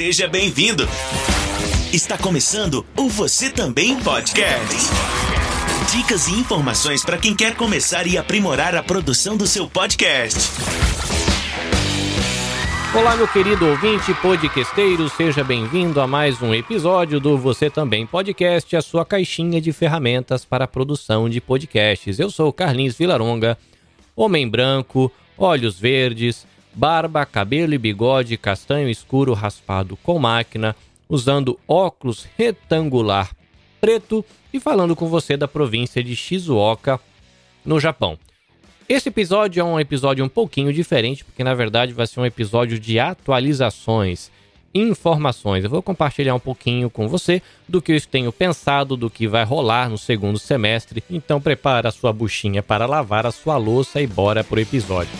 Seja bem-vindo. Está começando o Você Também Podcast. Dicas e informações para quem quer começar e aprimorar a produção do seu podcast. Olá, meu querido ouvinte podcasteiro, seja bem-vindo a mais um episódio do Você Também Podcast, a sua caixinha de ferramentas para a produção de podcasts. Eu sou Carlinhos Vilaronga, homem branco, olhos verdes, barba, cabelo e bigode castanho escuro raspado com máquina, usando óculos retangular preto e falando com você da província de Shizuoka, no Japão. Esse episódio é um episódio um pouquinho diferente, porque na verdade vai ser um episódio de atualizações, informações. Eu vou compartilhar um pouquinho com você do que eu tenho pensado, do que vai rolar no segundo semestre. Então prepara a sua buchinha para lavar a sua louça e bora pro episódio.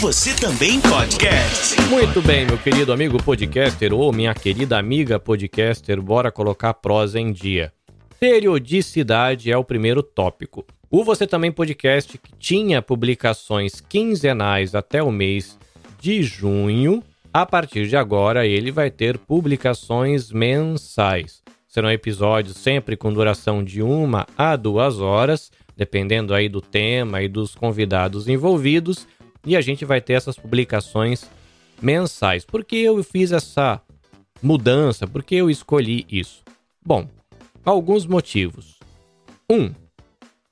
Você também podcast. Muito bem, meu querido amigo podcaster ou minha querida amiga podcaster, bora colocar prosa em dia. Periodicidade é o primeiro tópico. O Você Também Podcast, que tinha publicações quinzenais até o mês de junho, a partir de agora ele vai ter publicações mensais. Serão episódios sempre com duração de uma a duas horas, dependendo aí do tema e dos convidados envolvidos e a gente vai ter essas publicações mensais. Por que eu fiz essa mudança? Por que eu escolhi isso? Bom, alguns motivos. Um,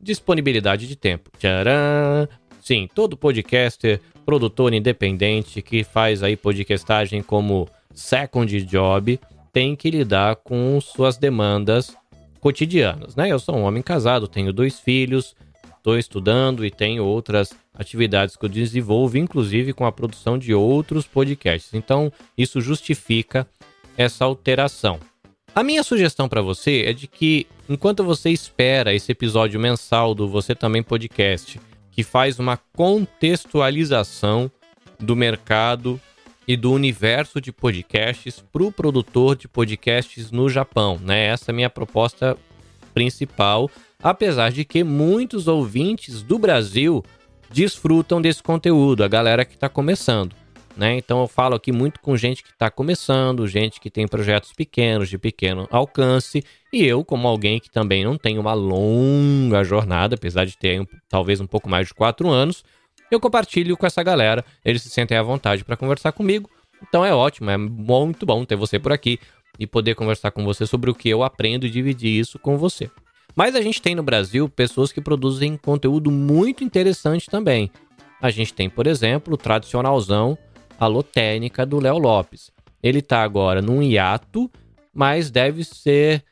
disponibilidade de tempo. Tcharam! Sim, todo podcaster, produtor independente que faz aí podcastagem como second job tem que lidar com suas demandas cotidianas, né? Eu sou um homem casado, tenho dois filhos, estou estudando e tenho outras atividades que eu desenvolvo, inclusive com a produção de outros podcasts. Então, isso justifica essa alteração. A minha sugestão para você é de que, enquanto você espera esse episódio mensal do Você Também Podcast, que faz uma contextualização do mercado e do universo de podcasts para o produtor de podcasts no Japão, né? Essa é a minha proposta principal, apesar de que muitos ouvintes do Brasil desfrutam desse conteúdo, a galera que está começando. Né? Então eu falo aqui muito com gente que está começando, gente que tem projetos pequenos, de pequeno alcance, e eu, como alguém que também não tem uma longa jornada, apesar de ter talvez um pouco mais de quatro anos, eu compartilho com essa galera, eles se sentem à vontade para conversar comigo. Então é ótimo, é muito bom ter você por aqui e poder conversar com você sobre o que eu aprendo e dividir isso com você. Mas a gente tem no Brasil pessoas que produzem conteúdo muito interessante também. A gente tem, por exemplo, o tradicionalzão Alotênica do Léo Lopes. Ele está agora num hiato, mas deve ser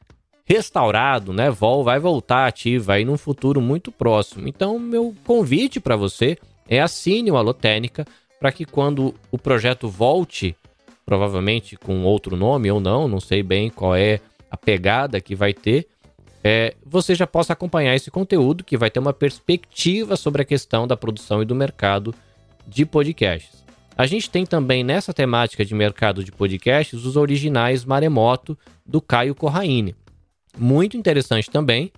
restaurado, né? Vol vai voltar ativa aí num futuro muito próximo. Então, meu convite para você é assine o Alotênica para que quando o projeto volte, provavelmente com outro nome ou não, não sei bem qual é a pegada que vai ter, é, você já possa acompanhar esse conteúdo que vai ter uma perspectiva sobre a questão da produção e do mercado de podcasts. A gente tem também nessa temática de mercado de podcasts os originais Maremoto do Caio Corraine. Muito interessante também.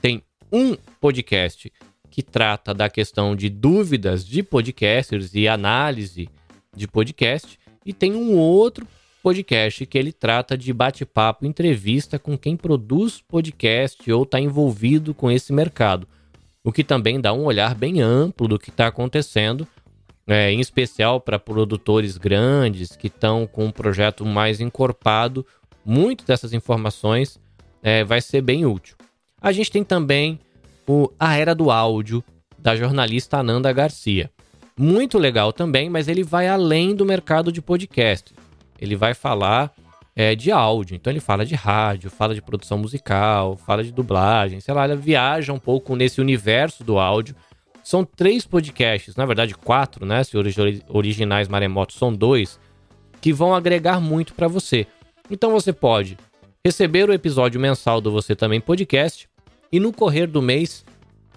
Tem um podcast que trata da questão de dúvidas de podcasters e análise de podcast, e tem um outro podcast que ele trata de bate-papo, entrevista com quem produz podcast ou está envolvido com esse mercado. O que também dá um olhar bem amplo do que está acontecendo, é, em especial para produtores grandes que estão com um projeto mais encorpado. Muito dessas informações é, vai ser bem útil. A gente tem também o A Era do Áudio, da jornalista Ananda Garcia. Muito legal também, mas ele vai além do mercado de podcast ele vai falar é, de áudio. Então ele fala de rádio, fala de produção musical, fala de dublagem, sei lá, ele viaja um pouco nesse universo do áudio. São três podcasts, na verdade quatro, né? Se originais maremotos são dois, que vão agregar muito para você. Então você pode receber o episódio mensal do Você Também Podcast e no correr do mês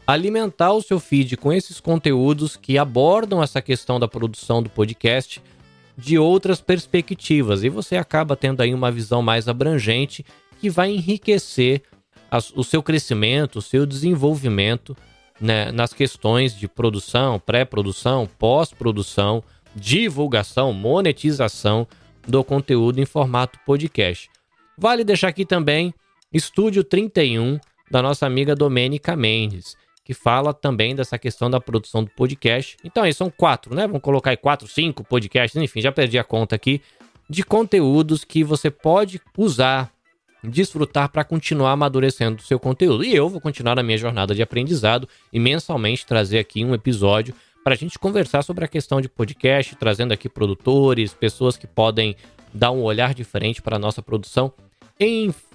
alimentar o seu feed com esses conteúdos que abordam essa questão da produção do podcast de outras perspectivas e você acaba tendo aí uma visão mais abrangente que vai enriquecer o seu crescimento, o seu desenvolvimento né, nas questões de produção, pré-produção, pós-produção, divulgação, monetização do conteúdo em formato podcast. Vale deixar aqui também Estúdio 31 da nossa amiga Domênica Mendes, que fala também dessa questão da produção do podcast. Então aí são quatro, né? Vamos colocar aí quatro, cinco podcasts, enfim, já perdi a conta aqui, de conteúdos que você pode usar, desfrutar para continuar amadurecendo o seu conteúdo. E eu vou continuar na minha jornada de aprendizado e mensalmente trazer aqui um episódio para a gente conversar sobre a questão de podcast, trazendo aqui produtores, pessoas que podem dar um olhar diferente para a nossa produção. Enfim,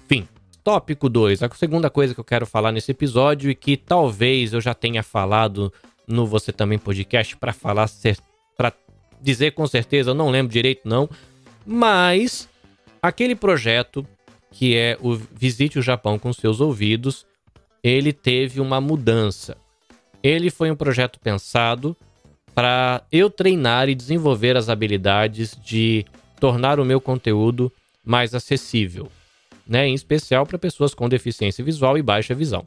tópico 2, a segunda coisa que eu quero falar nesse episódio e que talvez eu já tenha falado no Você Também Podcast para falar, para dizer com certeza, eu não lembro direito não, mas aquele projeto que é o Visite o Japão com seus ouvidos, ele teve uma mudança. Ele foi um projeto pensado para eu treinar e desenvolver as habilidades de tornar o meu conteúdo mais acessível, né? em especial para pessoas com deficiência visual e baixa visão.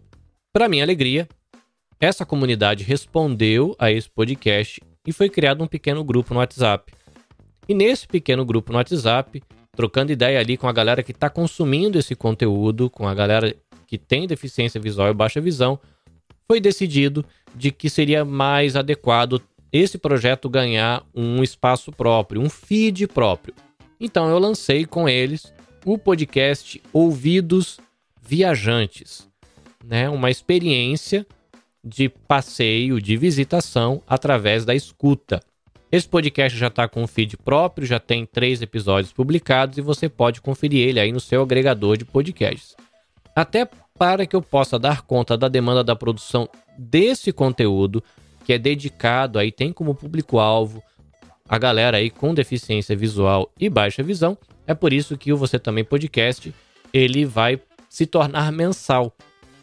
Para minha alegria, essa comunidade respondeu a esse podcast e foi criado um pequeno grupo no WhatsApp. E nesse pequeno grupo no WhatsApp, trocando ideia ali com a galera que está consumindo esse conteúdo, com a galera que tem deficiência visual e baixa visão, foi decidido de que seria mais adequado esse projeto ganhar um espaço próprio, um feed próprio. Então eu lancei com eles o podcast Ouvidos Viajantes, né? Uma experiência de passeio, de visitação através da escuta. Esse podcast já está com feed próprio, já tem três episódios publicados e você pode conferir ele aí no seu agregador de podcasts. Até para que eu possa dar conta da demanda da produção desse conteúdo, que é dedicado aí, tem como público-alvo a galera aí com deficiência visual e baixa visão. É por isso que o Você Também Podcast, ele vai se tornar mensal.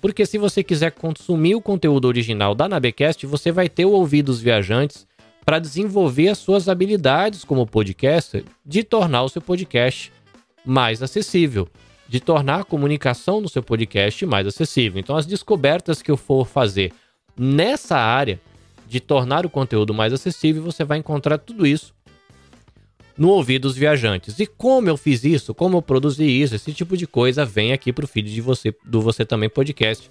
Porque se você quiser consumir o conteúdo original da Nabecast, você vai ter o Ouvidos Viajantes para desenvolver as suas habilidades como podcaster de tornar o seu podcast mais acessível de tornar a comunicação no seu podcast mais acessível. Então, as descobertas que eu for fazer nessa área de tornar o conteúdo mais acessível, você vai encontrar tudo isso no ouvido dos viajantes. E como eu fiz isso, como eu produzi isso, esse tipo de coisa vem aqui para o feed de você, do Você Também Podcast,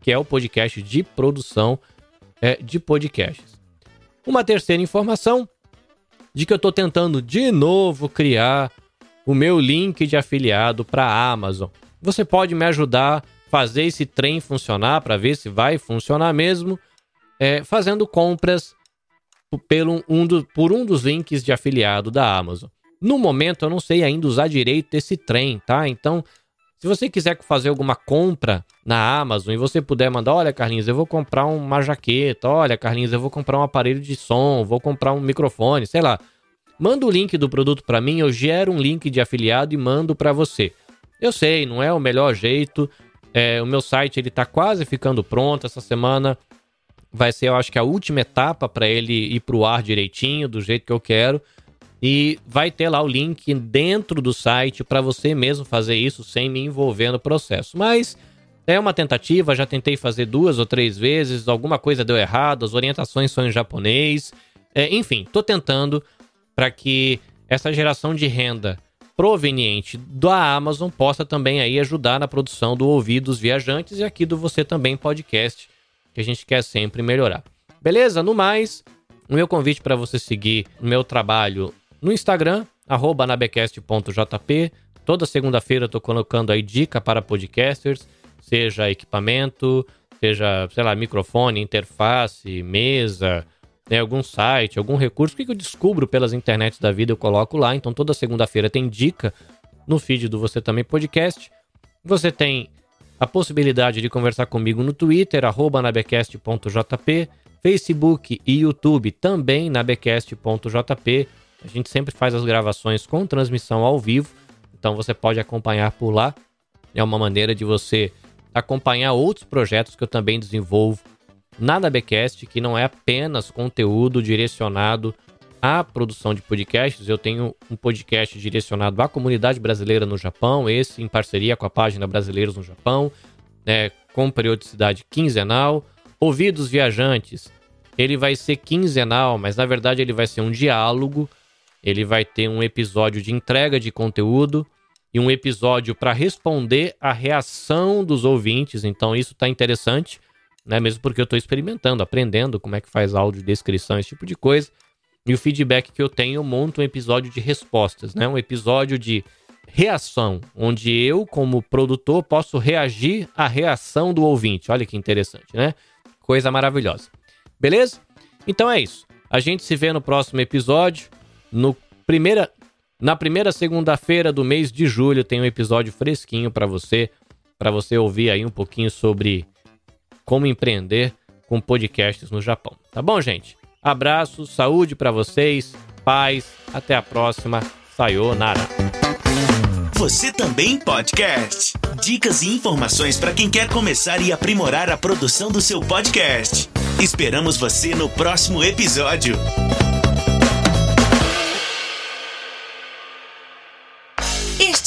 que é o podcast de produção é, de podcasts. Uma terceira informação de que eu estou tentando de novo criar o meu link de afiliado para a Amazon. Você pode me ajudar a fazer esse trem funcionar para ver se vai funcionar mesmo, é, fazendo compras pelo, um do, por um dos links de afiliado da Amazon. No momento eu não sei ainda usar direito esse trem, tá? Então, se você quiser fazer alguma compra na Amazon e você puder mandar, olha, Carlinhos, eu vou comprar uma jaqueta, olha, Carlinhos, eu vou comprar um aparelho de som, vou comprar um microfone, sei lá. Manda o link do produto para mim, eu gero um link de afiliado e mando para você. Eu sei, não é o melhor jeito. É, o meu site ele tá quase ficando pronto essa semana. Vai ser, eu acho que a última etapa para ele ir pro ar direitinho, do jeito que eu quero. E vai ter lá o link dentro do site para você mesmo fazer isso sem me envolver no processo. Mas é uma tentativa, já tentei fazer duas ou três vezes, alguma coisa deu errado, as orientações são em japonês. É, enfim, tô tentando para que essa geração de renda proveniente da Amazon possa também aí ajudar na produção do Ouvidos Viajantes e aqui do Você Também Podcast, que a gente quer sempre melhorar. Beleza? No mais, o meu convite para você seguir o meu trabalho no Instagram, anabecast.jp. Toda segunda-feira eu tô colocando aí dica para podcasters, seja equipamento, seja, sei lá, microfone, interface, mesa, né, algum site, algum recurso, o que eu descubro pelas internets da vida eu coloco lá. Então toda segunda-feira tem dica no feed do Você Também Podcast. Você tem a possibilidade de conversar comigo no Twitter, arroba nabecast.jp, Facebook e YouTube também nabecast.jp. A gente sempre faz as gravações com transmissão ao vivo, então você pode acompanhar por lá. É uma maneira de você acompanhar outros projetos que eu também desenvolvo na Becast, que não é apenas conteúdo direcionado à produção de podcasts. Eu tenho um podcast direcionado à comunidade brasileira no Japão, esse em parceria com a página Brasileiros no Japão, né, com periodicidade quinzenal. Ouvidos Viajantes, ele vai ser quinzenal, mas na verdade ele vai ser um diálogo. Ele vai ter um episódio de entrega de conteúdo e um episódio para responder a reação dos ouvintes. Então isso está interessante, né? Mesmo porque eu estou experimentando, aprendendo como é que faz áudio descrição, esse tipo de coisa. E o feedback que eu tenho, eu monto um episódio de respostas, né? Um episódio de reação, onde eu, como produtor, posso reagir à reação do ouvinte. Olha que interessante, né? Coisa maravilhosa. Beleza? Então é isso. A gente se vê no próximo episódio. No primeira, na primeira segunda-feira do mês de julho tem um episódio fresquinho para você, para você ouvir aí um pouquinho sobre como empreender com podcasts no Japão. Tá bom, gente? Abraço, saúde para vocês, paz, até a próxima. Sayonara. Você também podcast. Dicas e informações para quem quer começar e aprimorar a produção do seu podcast. Esperamos você no próximo episódio.